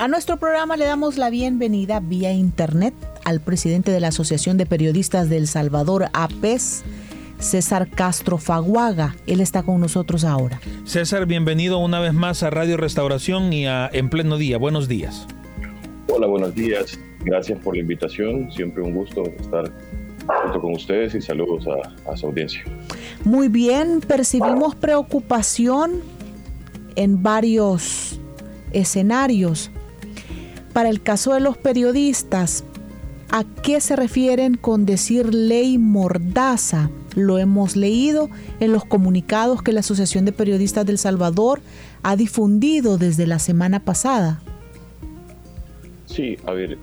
A nuestro programa le damos la bienvenida vía internet al presidente de la Asociación de Periodistas del Salvador, APES, César Castro Faguaga. Él está con nosotros ahora. César, bienvenido una vez más a Radio Restauración y a En Pleno Día. Buenos días. Hola, buenos días. Gracias por la invitación. Siempre un gusto estar junto con ustedes y saludos a, a su audiencia. Muy bien, percibimos preocupación en varios escenarios para el caso de los periodistas, ¿a qué se refieren con decir ley mordaza? Lo hemos leído en los comunicados que la Asociación de Periodistas del Salvador ha difundido desde la semana pasada. Sí, a ver,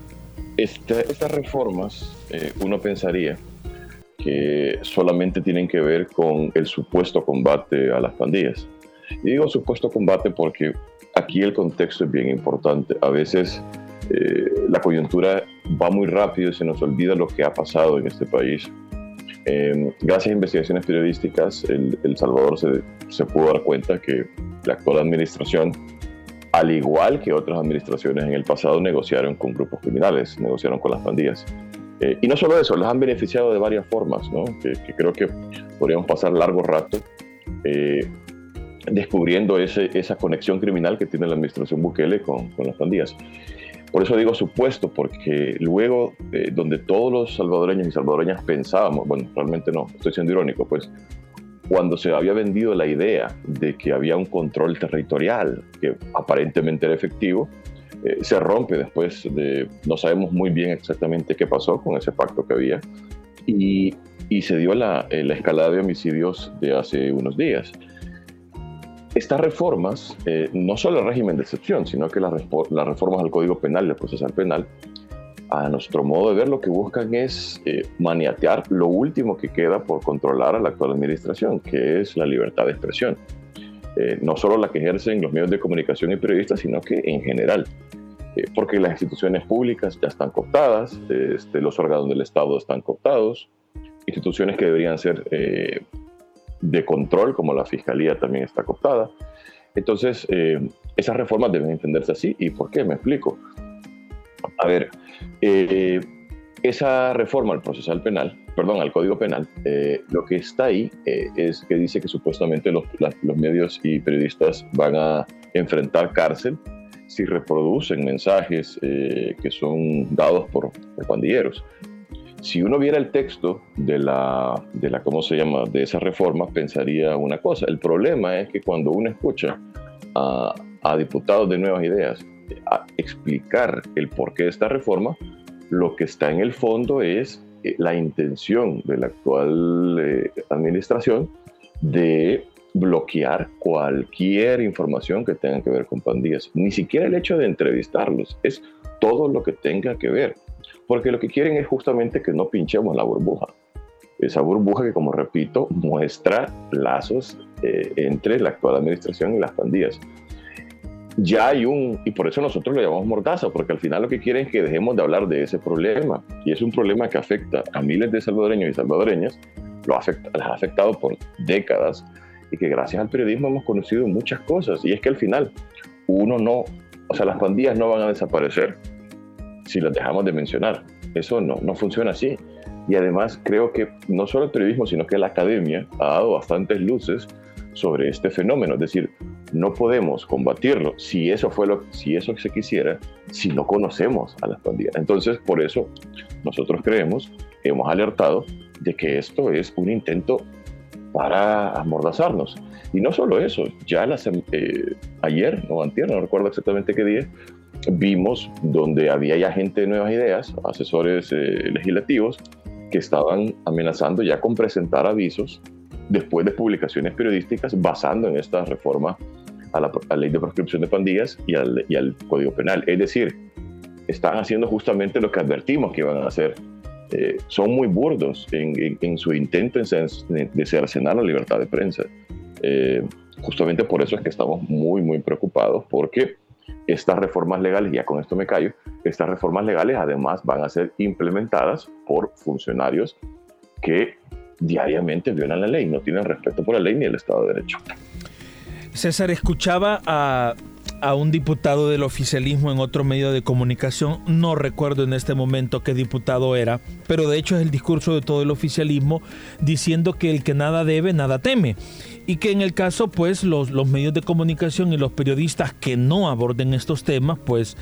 estas reformas eh, uno pensaría que solamente tienen que ver con el supuesto combate a las pandillas. Y digo supuesto combate porque aquí el contexto es bien importante. A veces eh, la coyuntura va muy rápido y se nos olvida lo que ha pasado en este país. Em, gracias a investigaciones periodísticas, el, Salvador se, se, pudo dar cuenta que la actual administración, al igual que otras administraciones en el pasado, negociaron con grupos criminales, negociaron con las pandillas. Eh, y no solo eso, las han beneficiado de varias formas, ¿no? que, creo que podríamos pasar largo rato eh, descubriendo ese, esa conexión criminal que tiene la administración Bukele con, con las pandillas. Por eso digo supuesto, porque luego, eh, donde todos los salvadoreños y salvadoreñas pensábamos, bueno, realmente no, estoy siendo irónico, pues cuando se había vendido la idea de que había un control territorial que aparentemente era efectivo, eh, se rompe después de, no sabemos muy bien exactamente qué pasó con ese pacto que había, y, y se dio la, eh, la escalada de homicidios de hace unos días. Estas reformas, eh, no solo el régimen de excepción, sino que las, reformas al Código Penal y al procesal penal, a nuestro modo de ver, lo que buscan es eh, maniatear lo último que queda por controlar a la actual administración, que es la libertad de expresión. Eh, no solo la que ejercen los medios de comunicación y periodistas, sino que en general. porque las instituciones públicas ya están cooptadas, este, los órganos del Estado están cooptados, instituciones que deberían ser de control, como la fiscalía también está cooptada. Entonces, eh, esas reformas deben entenderse así. ¿Y por qué? Me explico. A ver, eh, esa reforma al procesal penal, perdón, al Código Penal, eh, lo que está ahí es que dice que supuestamente los, los, medios y periodistas van a enfrentar cárcel si reproducen mensajes que son dados por, por pandilleros si uno viera el texto de la, de la, ¿cómo se llama?, de esa reforma, pensaría una cosa. El problema es que cuando uno escucha a, a diputados de Nuevas Ideas a explicar el porqué de esta reforma, lo que está en el fondo es eh, la intención de la actual eh, administración de bloquear cualquier información que tenga que ver con pandillas. Ni siquiera el hecho de entrevistarlos, es todo lo que tenga que ver porque lo que quieren es justamente que no pinchemos la burbuja. Esa burbuja que, como repito, muestra lazos eh, entre la actual administración y las pandillas. Ya hay un, y por eso nosotros lo llamamos mordaza, porque al final lo que quieren es que dejemos de hablar de ese problema. Y es un problema que afecta a miles de salvadoreños y salvadoreñas, lo afecta, las ha afectado por décadas, y que gracias al periodismo hemos conocido muchas cosas. Y es que al final, uno no, o sea, las pandillas no van a desaparecer, si las dejamos de mencionar. Eso no, no funciona así. Y además creo que no solo el periodismo, sino que la academia ha dado bastantes luces sobre este fenómeno. Es decir, no podemos combatirlo si eso fue lo, si eso se quisiera, si no conocemos a las pandillas. Entonces, por eso nosotros creemos, hemos alertado de que esto es un intento para amordazarnos. Y no solo eso, ya las, eh, ayer o antier, no recuerdo exactamente qué día, vimos donde había ya gente de nuevas ideas, asesores eh, legislativos, que estaban amenazando ya con presentar avisos después de publicaciones periodísticas basando en esta reforma a la, ley de proscripción de pandillas y al, y al, Código Penal. Es decir, están haciendo justamente lo que advertimos que iban a hacer. Eh, son muy burdos en, en, su intento de cercenar la libertad de prensa. Eh, justamente por eso es que estamos muy, muy preocupados porque estas reformas legales, ya con esto me callo, estas reformas legales además van a ser implementadas por funcionarios que diariamente violan la ley, no tienen respeto por la ley ni el Estado de Derecho. César, escuchaba a, un diputado del oficialismo en otro medio de comunicación, no recuerdo en este momento qué diputado era, pero de hecho es el discurso de todo el oficialismo diciendo que el que nada debe, nada teme. Y que en el caso, pues, los, los medios de comunicación y los periodistas que no aborden estos temas, pues,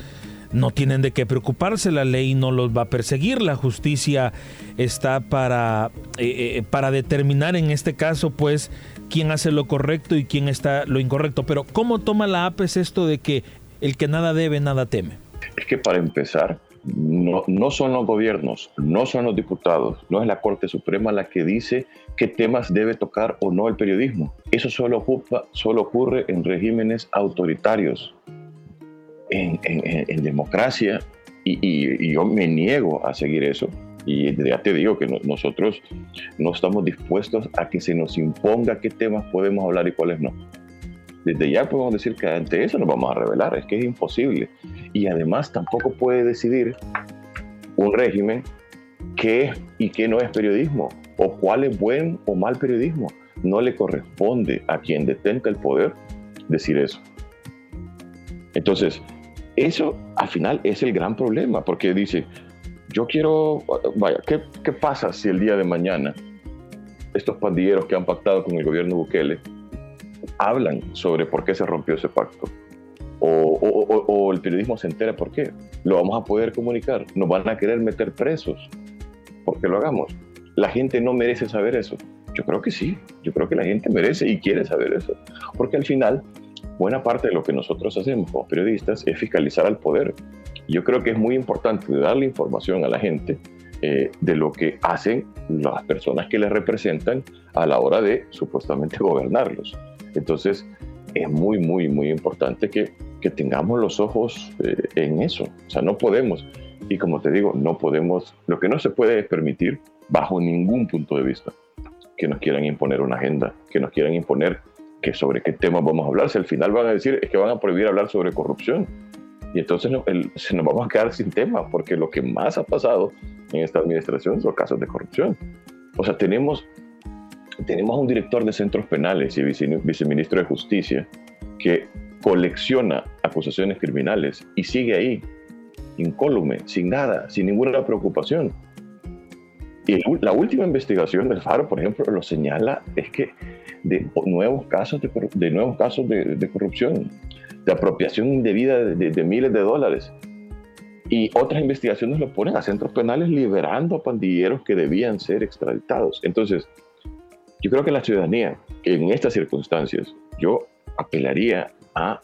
no tienen de qué preocuparse, la ley no los va a perseguir, la justicia está para, eh, eh, para determinar en este caso pues quién hace lo correcto y quién está lo incorrecto. Pero ¿cómo toma la APES esto de que el que nada debe, nada teme? Es que para empezar, no, no son los gobiernos, no son los diputados, no es la Corte Suprema la que dice qué temas debe tocar o no el periodismo. Eso solo, ocupa, solo ocurre en regímenes autoritarios en, democracia y, yo me niego a seguir eso. Y ya te digo que nosotros no estamos dispuestos a que se nos imponga qué temas podemos hablar y cuáles no. Desde ya podemos decir que ante eso nos vamos a revelar, es que es imposible. Y además tampoco puede decidir un régimen qué es y qué no es periodismo, o cuál es buen o mal periodismo. No le corresponde a quien detenta el poder decir eso. Entonces, eso al final es el gran problema, porque dice, yo quiero, vaya, ¿qué, ¿qué, pasa si el día de mañana estos pandilleros que han pactado con el gobierno Bukele hablan sobre por qué se rompió ese pacto? O, o, o, el periodismo se entera por qué. Lo vamos a poder comunicar. Nos van a querer meter presos porque lo hagamos. La gente no merece saber eso. Yo creo que sí. Yo creo que la gente merece y quiere saber eso. Porque al final buena parte de lo que nosotros hacemos como periodistas es fiscalizar al poder. Yo creo que es muy importante darle información a la gente eh, de lo que hacen las personas que les representan a la hora de supuestamente gobernarlos. Entonces, es muy, muy, muy importante que, que tengamos los ojos eh, en eso. O sea, no podemos, y como te digo, no podemos, lo que no se puede es permitir, bajo ningún punto de vista, que nos quieran imponer una agenda, que nos quieran imponer sobre qué temas vamos a hablar. Si al final van a decir es que van a prohibir hablar sobre corrupción. Y entonces se nos vamos a quedar sin tema, porque lo que más ha pasado en esta administración son casos de corrupción. O sea, tenemos, tenemos un director de centros penales y viceministro de Justicia que colecciona acusaciones criminales y sigue ahí, incólume, sin nada, sin ninguna preocupación. Y la última investigación del FARO, por ejemplo, lo señala, es que de nuevos casos de, de nuevos casos de, corrupción, de apropiación indebida de, miles de dólares. Y otras investigaciones lo ponen a centros penales liberando a pandilleros que debían ser extraditados. Entonces, yo creo que la ciudadanía, en estas circunstancias, yo apelaría a,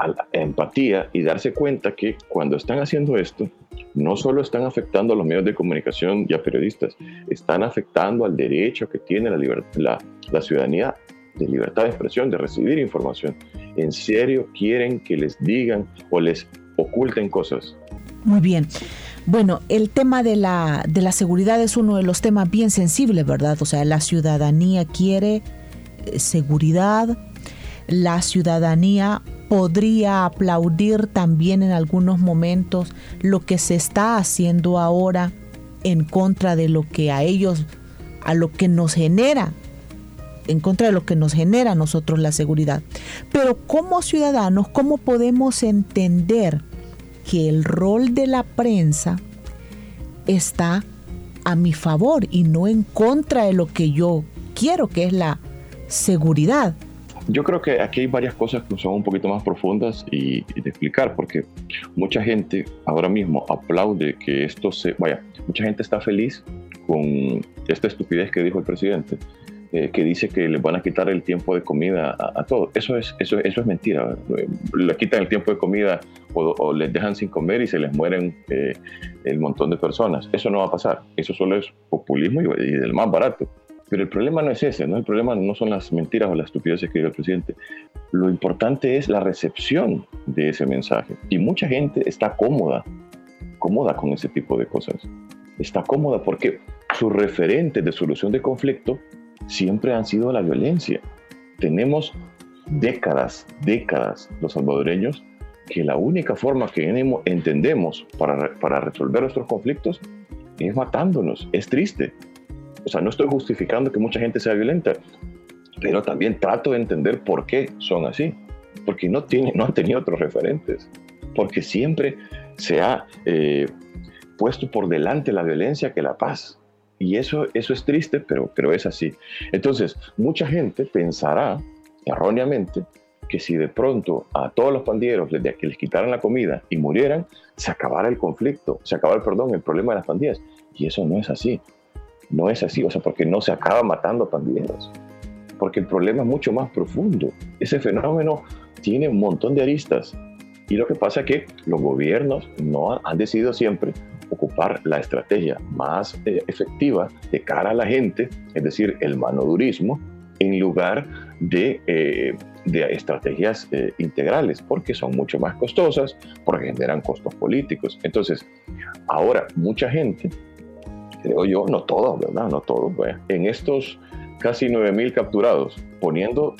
a la empatía y darse cuenta que cuando están haciendo esto, no solo están afectando a los medios de comunicación y a periodistas, están afectando al derecho que tiene la, ciudadanía de libertad de expresión, de recibir información. ¿En serio quieren que les digan o les oculten cosas? Muy bien. Bueno, el tema de la, de la seguridad es uno de los temas bien sensibles, ¿verdad? O sea, la ciudadanía quiere eh, seguridad, la ciudadanía podría aplaudir también en algunos momentos lo que se está haciendo ahora en contra de lo que a ellos, a lo que nos genera, en contra de lo que nos genera a nosotros la seguridad. Pero como ciudadanos, ¿cómo podemos entender que el rol de la prensa está a mi favor y no en contra de lo que yo quiero, que es la seguridad? Yo creo que aquí hay varias cosas que son un poquito más profundas y, de explicar, porque mucha gente ahora mismo aplaude que esto se, vaya, mucha gente está feliz con esta estupidez que dijo el presidente, eh, que dice que les van a quitar el tiempo de comida a, todos. Eso es, eso, eso es mentira. Le quitan el tiempo de comida o, les dejan sin comer y se les mueren eh, el montón de personas. Eso no va a pasar. Eso solo es populismo y, y del más barato. Pero el problema no es ese, ¿no? El problema no son las mentiras o las estupideces que dice el presidente. Lo importante es la recepción de ese mensaje. Y mucha gente está cómoda, cómoda con ese tipo de cosas. Está cómoda porque sus referentes de solución de conflicto siempre han sido la violencia. Tenemos décadas, décadas los salvadoreños que la única forma que entendemos para, para resolver nuestros conflictos es matándonos. Es triste. O sea, no estoy justificando que mucha gente sea violenta, pero también trato de entender por qué son así. Porque no, tiene, no han tenido otros referentes. Porque siempre se ha eh, puesto por delante la violencia que la paz. Y eso, eso es triste, pero, pero es así. Entonces, mucha gente pensará erróneamente que si de pronto a todos los pandilleros les, que les quitaran la comida y murieran, se acabara el conflicto, se acabara, perdón, el problema de las pandillas. Y eso no es así. No es así, o sea, porque no se acaba matando pandilleros porque el problema es mucho más profundo. Ese fenómeno tiene un montón de aristas. Y lo que pasa es que los gobiernos no han decidido siempre ocupar la estrategia más eh, efectiva de cara a la gente, es decir, el manodurismo, en lugar de, eh, de estrategias eh, integrales, porque son mucho más costosas, porque generan costos políticos. Entonces, ahora mucha gente, creo yo, no todos, ¿verdad? No todos, en estos casi 9.000 capturados, poniendo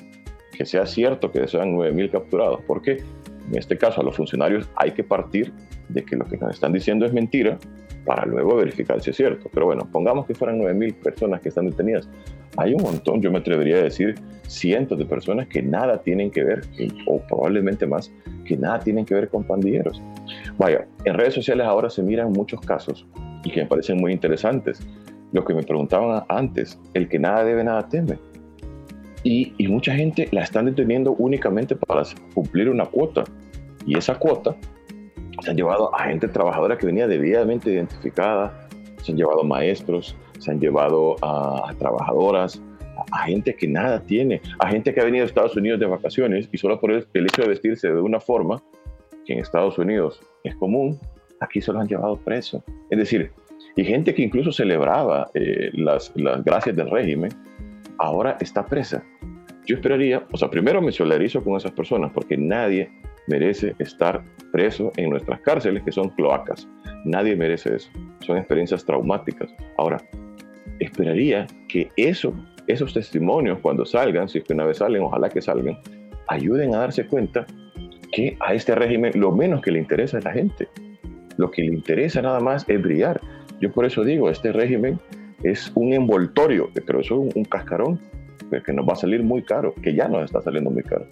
que sea cierto que sean 9.000 capturados, porque en este caso a los funcionarios hay que partir de que lo que nos están diciendo es mentira para luego verificar si es cierto. Pero bueno, pongamos que fueran 9.000 personas que están detenidas. Hay un montón, yo me atrevería a decir cientos de personas que nada tienen que ver, o probablemente más, que nada tienen que ver con pandilleros. Vaya, en redes sociales ahora se miran muchos casos y que me parecen muy interesantes lo que me preguntaban antes, el que nada debe, nada teme. Y, y, mucha gente la están deteniendo únicamente para cumplir una cuota. Y esa cuota se han llevado a gente trabajadora que venía debidamente identificada, se han llevado maestros, se han llevado a, trabajadoras, a, gente que nada tiene, a gente que ha venido a Estados Unidos de vacaciones y solo por el, el hecho de vestirse de una forma que en Estados Unidos es común, aquí se los han llevado preso. Es decir, y gente que incluso celebraba eh, las, las gracias del régimen, ahora está presa. Yo esperaría, o sea, primero me solidarizo con esas personas porque nadie merece estar preso en nuestras cárceles, que son cloacas. Nadie merece eso. Son experiencias traumáticas. Ahora, esperaría que eso, esos testimonios, cuando salgan, si es que una vez salen, ojalá que salgan, ayuden a darse cuenta que a este régimen lo menos que le interesa es la gente. Lo que le interesa nada más es brillar. Yo por eso digo, este régimen es un envoltorio, pero eso es un, cascarón que nos va a salir muy caro, que ya nos está saliendo muy caro.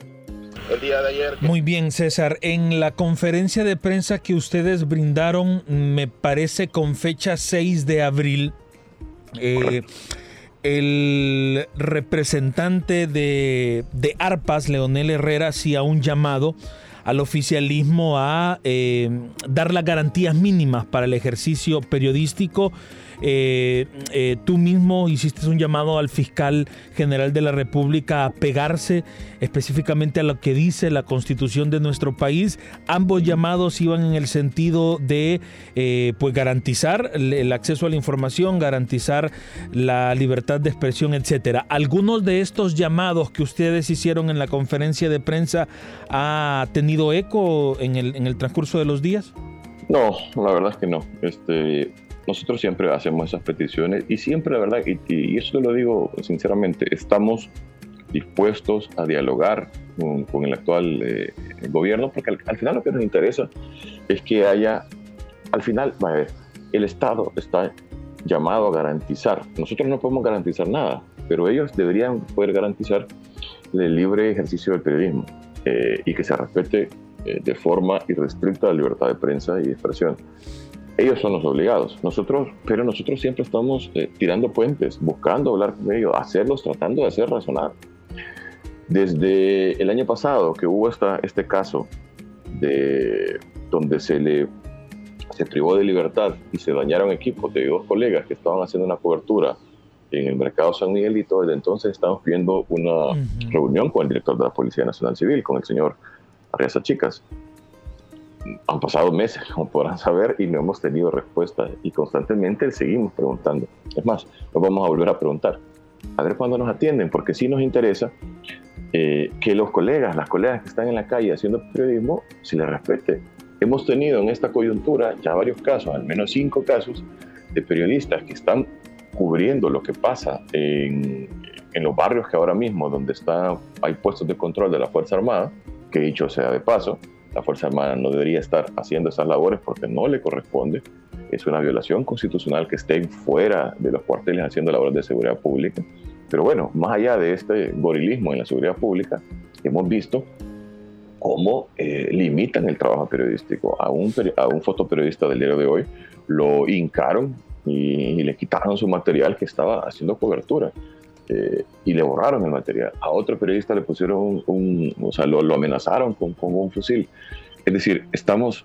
El día de ayer. Muy bien, César. En la conferencia de prensa que ustedes brindaron, me parece con fecha 6 de abril, eh, el representante de, de ARPAS, Leonel Herrera, hacía un llamado al oficialismo a eh, dar las garantías mínimas para el ejercicio periodístico eh, eh, tú mismo hiciste un llamado al fiscal general de la República a pegarse específicamente a lo que dice la constitución de nuestro país. Ambos llamados iban en el sentido de eh, pues garantizar el acceso a la información, garantizar la libertad de expresión, etcétera. ¿Algunos de estos llamados que ustedes hicieron en la conferencia de prensa ha tenido eco en el, en el transcurso de los días? No, la verdad es que no. Este, nosotros siempre hacemos esas peticiones y siempre, la verdad, y, y esto lo digo sinceramente, estamos dispuestos a dialogar con, el actual eh, gobierno, porque al, final lo que nos interesa es que haya, al final, el Estado está llamado a garantizar, nosotros no podemos garantizar nada, pero ellos deberían poder garantizar el libre ejercicio del periodismo eh, y que se respete eh, de forma irrestricta la libertad de prensa y de expresión ellos son los obligados. Nosotros, pero nosotros siempre estamos eh, tirando puentes, buscando hablar con ellos, hacerlos, tratando de hacer razonar. Desde el año pasado que hubo esta, este caso de donde se le se privó de libertad y se dañaron equipos de dos colegas que estaban haciendo una cobertura en el mercado San Miguelito, desde entonces estamos viendo una reunión con el director de la Policía Nacional Civil, con el señor Arriaza Chicas, han pasado meses, como podrán saber, y no hemos tenido respuesta y constantemente seguimos preguntando. Es más, nos vamos a volver a preguntar, a ver cuándo nos atienden, porque sí nos interesa eh, que los colegas, las colegas que están en la calle haciendo periodismo, se les respete. Hemos tenido en esta coyuntura ya varios casos, al menos cinco casos, de periodistas que están cubriendo lo que pasa en, en los barrios que ahora mismo, donde está, hay puestos de control de la Fuerza Armada, que dicho sea de paso, la Fuerza Armada no debería estar haciendo esas labores porque no le corresponde. Es una violación constitucional que estén fuera de los cuarteles haciendo labores de seguridad pública. Pero bueno, más allá de este gorilismo en la seguridad pública, hemos visto cómo eh, limitan el trabajo periodístico. A un, a un fotoperiodista del día de hoy lo hincaron y, le quitaron su material que estaba haciendo cobertura. Eh, y le borraron el material. A otro periodista le pusieron un, o sea, lo, amenazaron con, con, un fusil. Es decir, estamos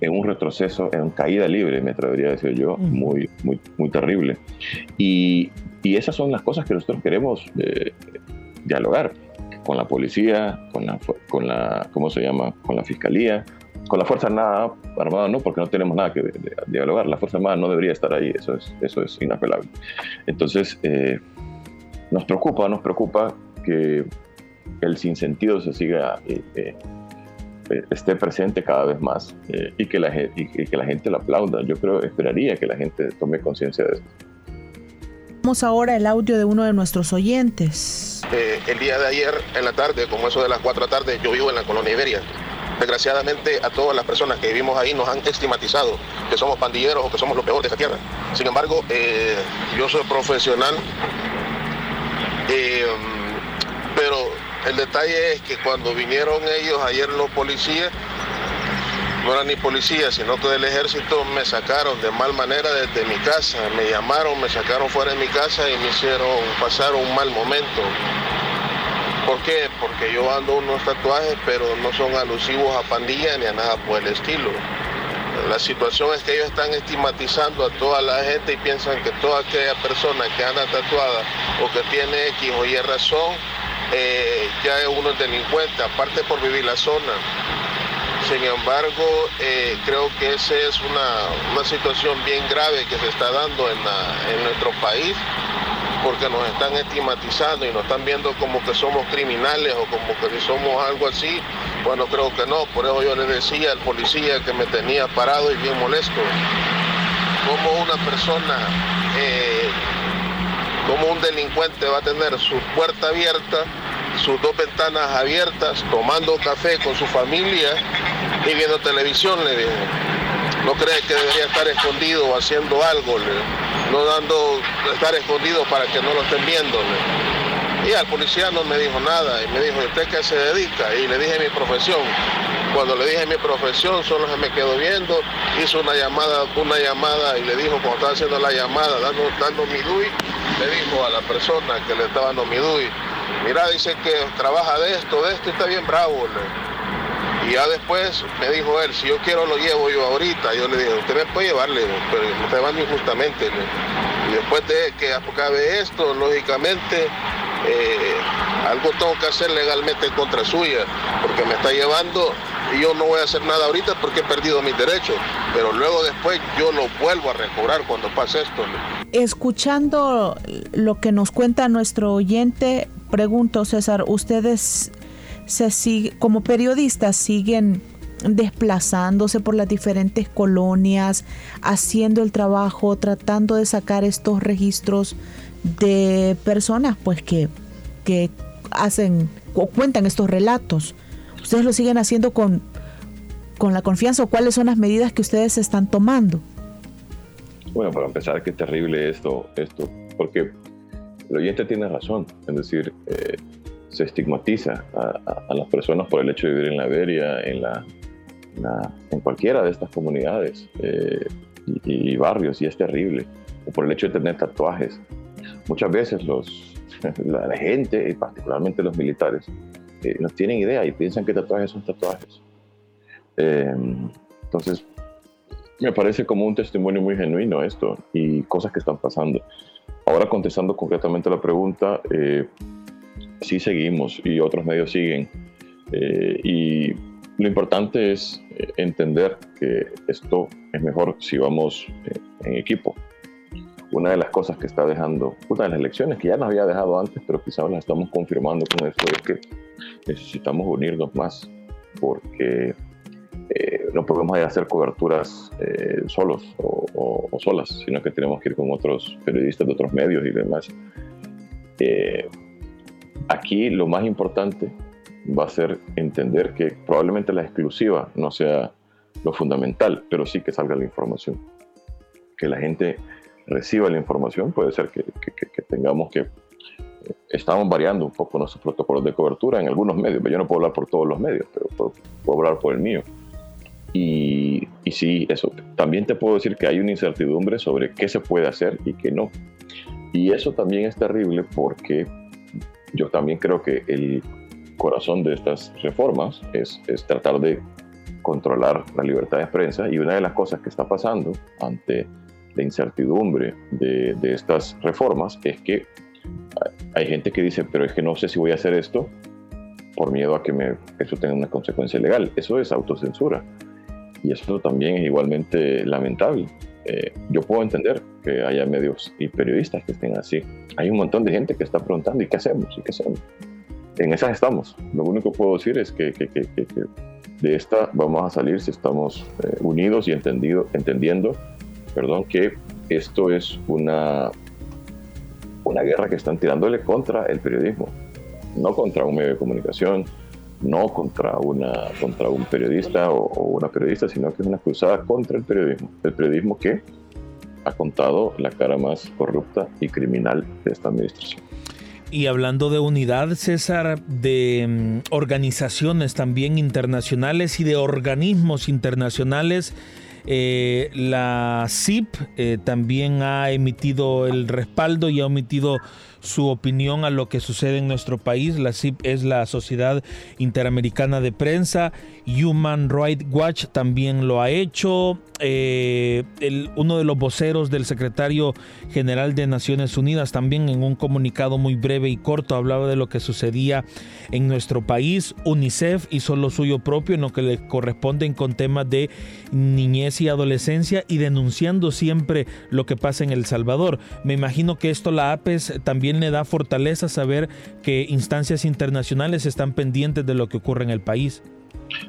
en un retroceso, en caída libre, me atrevería a decir yo, muy, muy, muy terrible. Y, y esas son las cosas que nosotros queremos eh, dialogar con la policía, con la, con la, ¿cómo se llama? Con la fiscalía, con la Fuerza Armada, Armada no, porque no tenemos nada que dialogar. La Fuerza Armada no debería estar ahí, eso es, eso es inapelable. Entonces, eh, nos preocupa, nos preocupa que el sinsentido se siga, eh, eh, eh, esté presente cada vez más y, que la, y que la gente lo aplauda. Yo creo, esperaría que la gente tome conciencia de esto. Vamos ahora el audio de uno de nuestros oyentes. el día de ayer en la tarde, como eso de las 4 de la tarde, yo vivo en la colonia Iberia. Desgraciadamente a todas las personas que vivimos ahí nos han estigmatizado que somos pandilleros o que somos lo peor de esta tierra. Sin embargo, yo soy profesional eh, pero el detalle es que cuando vinieron ellos ayer los policías, no eran ni policías, sino que del ejército me sacaron de mal manera desde mi casa. Me llamaron, me sacaron fuera de mi casa y me hicieron pasar un mal momento. ¿Por qué? Porque yo ando unos tatuajes, pero no son alusivos a pandilla ni a nada por el estilo. La situación es que ellos están estigmatizando a toda la gente y piensan que toda aquella persona que anda tatuada o que tiene X o Y razón eh, ya es uno delincuente, aparte por vivir la zona. Sin embargo, eh, creo que esa es una, situación bien grave que se está dando en, en nuestro país porque nos están estigmatizando y nos están viendo como que somos criminales o como que somos algo así. Bueno, creo que no, por eso yo le decía al policía que me tenía parado y bien molesto, como una persona, eh, como un delincuente va a tener su puerta abierta, sus dos ventanas abiertas, tomando café con su familia y viendo televisión, le dije. ¿No cree que debería estar escondido haciendo algo? no dando, estar escondido para que no lo estén viendo. Y al policía no me dijo nada y me dijo, ¿usted qué se dedica? Y le dije mi profesión. Cuando le dije mi profesión, solo se me quedó viendo, hizo una llamada, una llamada y le dijo, cuando estaba haciendo la llamada, dando, dando mi DUI, le dijo a la persona que le estaba dando mi DUI, mira, dice que trabaja de esto, de esto, está bien bravo. Y ya después me dijo él, si yo quiero lo llevo yo ahorita. Yo le dije, usted me puede llevarle, pero me está llevando injustamente. Y después de que acabe esto, lógicamente, eh, algo tengo que hacer legalmente en contra suya, porque me está llevando y yo no voy a hacer nada ahorita porque he perdido mis derechos, pero luego después yo lo vuelvo a recobrar cuando pase esto. Escuchando lo que nos cuenta nuestro oyente, pregunto César, ¿ustedes se como periodistas siguen desplazándose por las diferentes colonias, haciendo el trabajo, tratando de sacar estos registros de personas pues que, que hacen o cuentan estos relatos. ¿Ustedes lo siguen haciendo con, con la confianza o cuáles son las medidas que ustedes están tomando? Bueno, para empezar, qué terrible esto, esto, porque el oyente tiene razón, es decir, eh, se estigmatiza a, las personas por el hecho de vivir en la Iberia, en, la, en cualquiera de estas comunidades eh, y, barrios, y es terrible, o por el hecho de tener tatuajes. Muchas veces los, la, gente, y particularmente los militares, eh, no tienen idea y piensan que tatuajes son tatuajes. Eh, entonces, me parece como un testimonio muy genuino esto y cosas que están pasando. Ahora contestando concretamente la pregunta, eh, sí seguimos y otros medios siguen. Eh, y lo importante es eh, entender que esto es mejor si vamos eh, en equipo. Una de las cosas que está dejando, una de las lecciones que ya nos había dejado antes, pero quizás las estamos confirmando con esto, es que necesitamos unirnos más porque eh, no podemos hacer coberturas eh, solos o, solas, sino que tenemos que ir con otros periodistas de otros medios y demás. Eh, aquí lo más importante va a ser entender que probablemente la exclusiva no sea lo fundamental, pero sí que salga la información. Que la gente reciba la información, puede ser que, tengamos que... estamos variando un poco nuestros protocolos de cobertura en algunos medios. Yo no puedo hablar por todos los medios, pero puedo, puedo hablar por el mío. Y, y, sí, eso. También te puedo decir que hay una incertidumbre sobre qué se puede hacer y qué no. Y eso también es terrible porque yo también creo que el corazón de estas reformas es, es tratar de controlar la libertad de prensa y una de las cosas que está pasando ante la incertidumbre de, de estas reformas es que hay gente que dice, pero es que no sé si voy a hacer esto por miedo a que me, eso tenga una consecuencia legal. Eso es autocensura. Y eso también es igualmente lamentable. Eh, yo puedo entender que haya medios y periodistas que estén así. Hay un montón de gente que está preguntando, ¿y qué hacemos? ¿Y qué hacemos? En esas estamos. Lo único que puedo decir es que, que, que, que de esta vamos a salir si estamos eh, unidos y entendido, entendiendo perdón, que esto es una, una guerra que están tirándole contra el periodismo, no contra un medio de comunicación, no contra, una, contra un periodista o, una periodista, sino que es una cruzada contra el periodismo. El periodismo que ha contado la cara más corrupta y criminal de esta administración. Y hablando de unidad, César, de mm, organizaciones también internacionales y de organismos internacionales, eh, la CIP eh, también ha emitido el respaldo y ha emitido su opinión a lo que sucede en nuestro país. La CIP es la Sociedad Interamericana de Prensa. Human Rights Watch también lo ha hecho. Eh, uno de los voceros del secretario general de Naciones Unidas también en un comunicado muy breve y corto hablaba de lo que sucedía en nuestro país. UNICEF hizo lo suyo propio en lo que le corresponden con temas de niñez y adolescencia y denunciando siempre lo que pasa en El Salvador. Me imagino que esto la APES también le da fortaleza saber que instancias internacionales están pendientes de lo que ocurre en el país.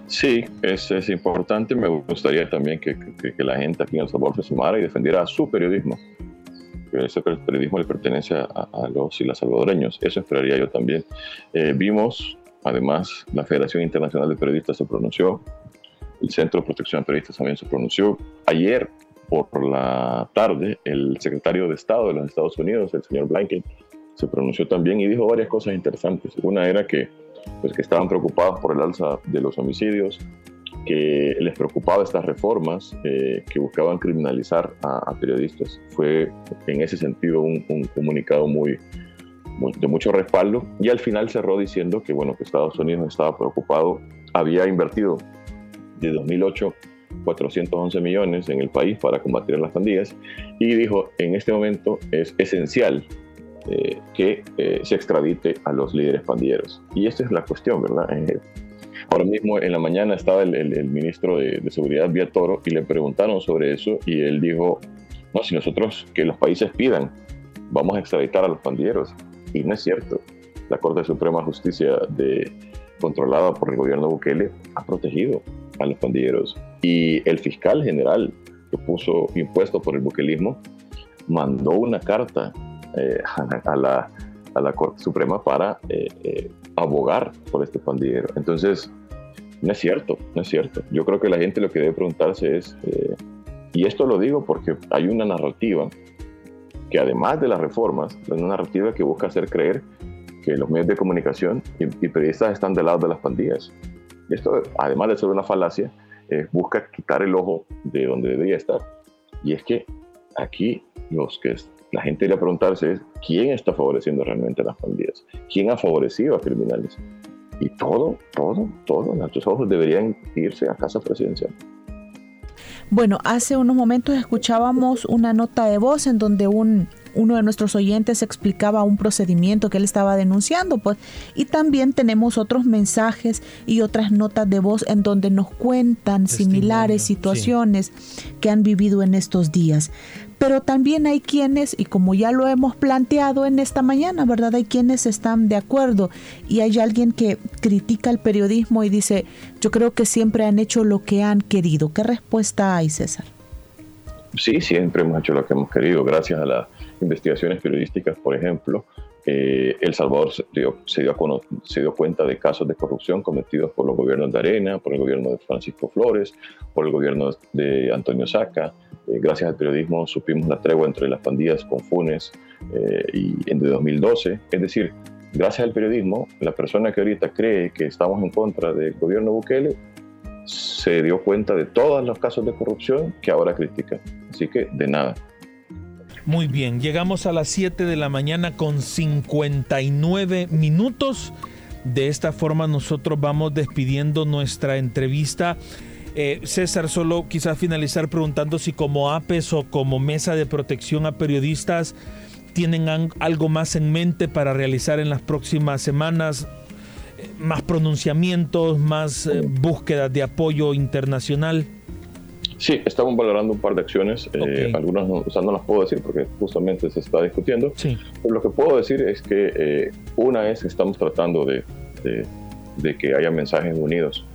Sí, es, es importante. Me gustaría también que, que, la gente aquí en El Salvador se sumara y defendiera su periodismo. Que ese periodismo le pertenece a, los y las salvadoreños. Eso esperaría yo también. Eh, vimos, además, la Federación Internacional de Periodistas se pronunció, el Centro de Protección de Periodistas también se pronunció. Ayer, por la tarde, el secretario de Estado de los Estados Unidos, el señor Blinken, se pronunció también y dijo varias cosas interesantes. Una era que pues, que estaban preocupados por el alza de los homicidios, que les preocupaba estas reformas eh, que buscaban criminalizar a, periodistas. Fue en ese sentido un, comunicado muy, de mucho respaldo y al final cerró diciendo que, bueno, que Estados Unidos estaba preocupado, había invertido de 2008 411 millones en el país para combatir a las pandillas y dijo, en este momento es esencial eh, que eh, se extradite a los líderes pandilleros. Y esta es la cuestión, ¿verdad? Eh, ahora mismo en la mañana estaba el, ministro de, Seguridad, Vía Toro, y le preguntaron sobre eso y él dijo, no, si nosotros que los países pidan, vamos a extraditar a los pandilleros. Y no es cierto. La Corte Suprema de Justicia de, controlada por el gobierno Bukele ha protegido a los pandilleros. Y el fiscal general que puso impuesto por el buquelismo mandó una carta eh, a, la, a, la, Corte Suprema para eh, eh, abogar por este pandillero. Entonces, no es cierto, no es cierto. Yo creo que la gente lo que debe preguntarse es, y esto lo digo porque hay una narrativa que además de las reformas, es una narrativa que busca hacer creer que los medios de comunicación y, periodistas están del lado de las pandillas. Esto, además de ser una falacia, busca quitar el ojo de donde debería estar. Y es que aquí los que la gente debería preguntarse es quién está favoreciendo realmente a las pandillas, quién ha favorecido a criminales. Y todo, todo, todo, nuestros ojos deberían irse a casa presidencial. Bueno, hace unos momentos escuchábamos una nota de voz en donde un, uno de nuestros oyentes explicaba un procedimiento que él estaba denunciando, pues, y también tenemos otros mensajes y otras notas de voz en donde nos cuentan similares situaciones que han vivido en estos días. Pero también hay quienes, y como ya lo hemos planteado en esta mañana, ¿verdad? Hay quienes están de acuerdo y hay alguien que critica el periodismo y dice, yo creo que siempre han hecho lo que han querido. ¿Qué respuesta hay, César? Sí, siempre hemos hecho lo que hemos querido, gracias a las investigaciones periodísticas, por ejemplo. Eh, el Salvador se dio, cuenta de casos de corrupción cometidos por los gobiernos de Arena, por el gobierno de Francisco Flores, por el gobierno de Antonio Saca. Eh, gracias al periodismo supimos la tregua entre las pandillas con Funes eh, y en 2012. Es decir, gracias al periodismo, la persona que ahorita cree que estamos en contra del gobierno Bukele se dio cuenta de todos los casos de corrupción que ahora critica. Así que de nada. Muy bien, llegamos a las 7 de la mañana con 59 minutos. De esta forma nosotros vamos despidiendo nuestra entrevista. Eh, César, solo quizás finalizar preguntando si como APES o como Mesa de Protección a Periodistas tienen algo más en mente para realizar en las próximas semanas, eh, más pronunciamientos, más eh, búsquedas de apoyo internacional. Sí, estamos valorando un par de acciones. algunas no, no las puedo decir porque justamente se está discutiendo. Sí. Pero lo que puedo decir es que una es que estamos tratando de, de que haya mensajes unidos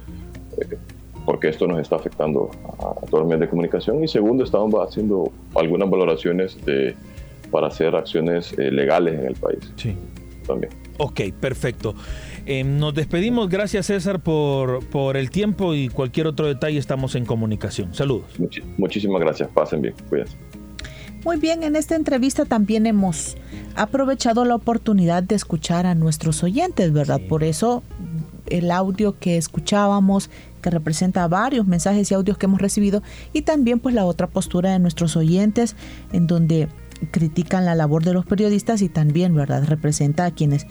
porque esto nos está afectando a, todos los medios de comunicación. Y segundo, estamos haciendo algunas valoraciones de, para hacer acciones eh, legales en el país. Sí. También. Ok, perfecto. Eh, nos despedimos. Gracias, César, por, por el tiempo y cualquier otro detalle estamos en comunicación. Saludos. muchísimas gracias. Pasen bien. Cuídense. Muy bien, en esta entrevista también hemos aprovechado la oportunidad de escuchar a nuestros oyentes, ¿verdad? Por eso el audio que escuchábamos que representa varios mensajes y audios que hemos recibido y también pues la otra postura de nuestros oyentes en donde critican la labor de los periodistas y también, ¿verdad? Representa a quienes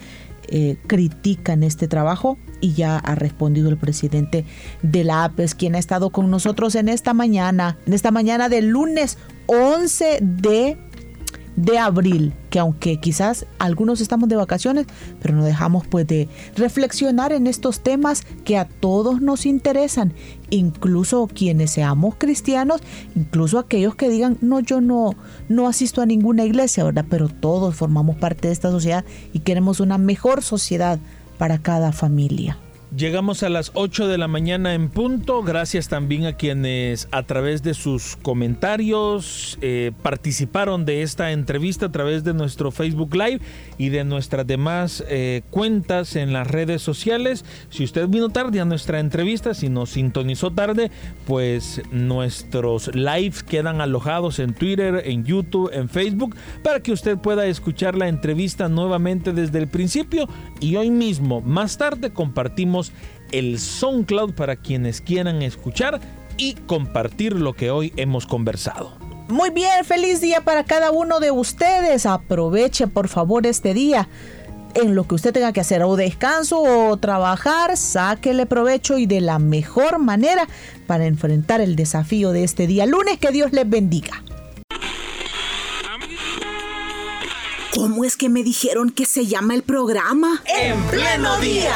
eh, critican este trabajo y ya ha respondido el presidente de la APES, quien ha estado con nosotros en esta mañana, en esta mañana del lunes 11 de de abril, que aunque quizás algunos estamos de vacaciones, pero no dejamos pues de reflexionar en estos temas que a todos nos interesan, incluso quienes seamos cristianos, incluso aquellos que digan, no, yo no, no asisto a ninguna iglesia, ¿verdad? Pero todos formamos parte de esta sociedad y queremos una mejor sociedad para cada familia. Llegamos a las 8 de la mañana en punto. Gracias también a quienes a través de sus comentarios eh, participaron de esta entrevista a través de nuestro Facebook Live y de nuestras demás eh, cuentas en las redes sociales. Si usted vino tarde a nuestra entrevista, si nos sintonizó tarde, pues nuestros lives quedan alojados en Twitter, en YouTube, en Facebook, para que usted pueda escuchar la entrevista nuevamente desde el principio y hoy mismo, más tarde, compartimos el SoundCloud para quienes quieran escuchar y compartir lo que hoy hemos conversado. Muy bien, feliz día para cada uno de ustedes. Aproveche por favor este día en lo que usted tenga que hacer, o descanso o trabajar, sáquele provecho y de la mejor manera para enfrentar el desafío de este día lunes. Que Dios les bendiga. ¿Cómo es que me dijeron que se llama el programa? En pleno día.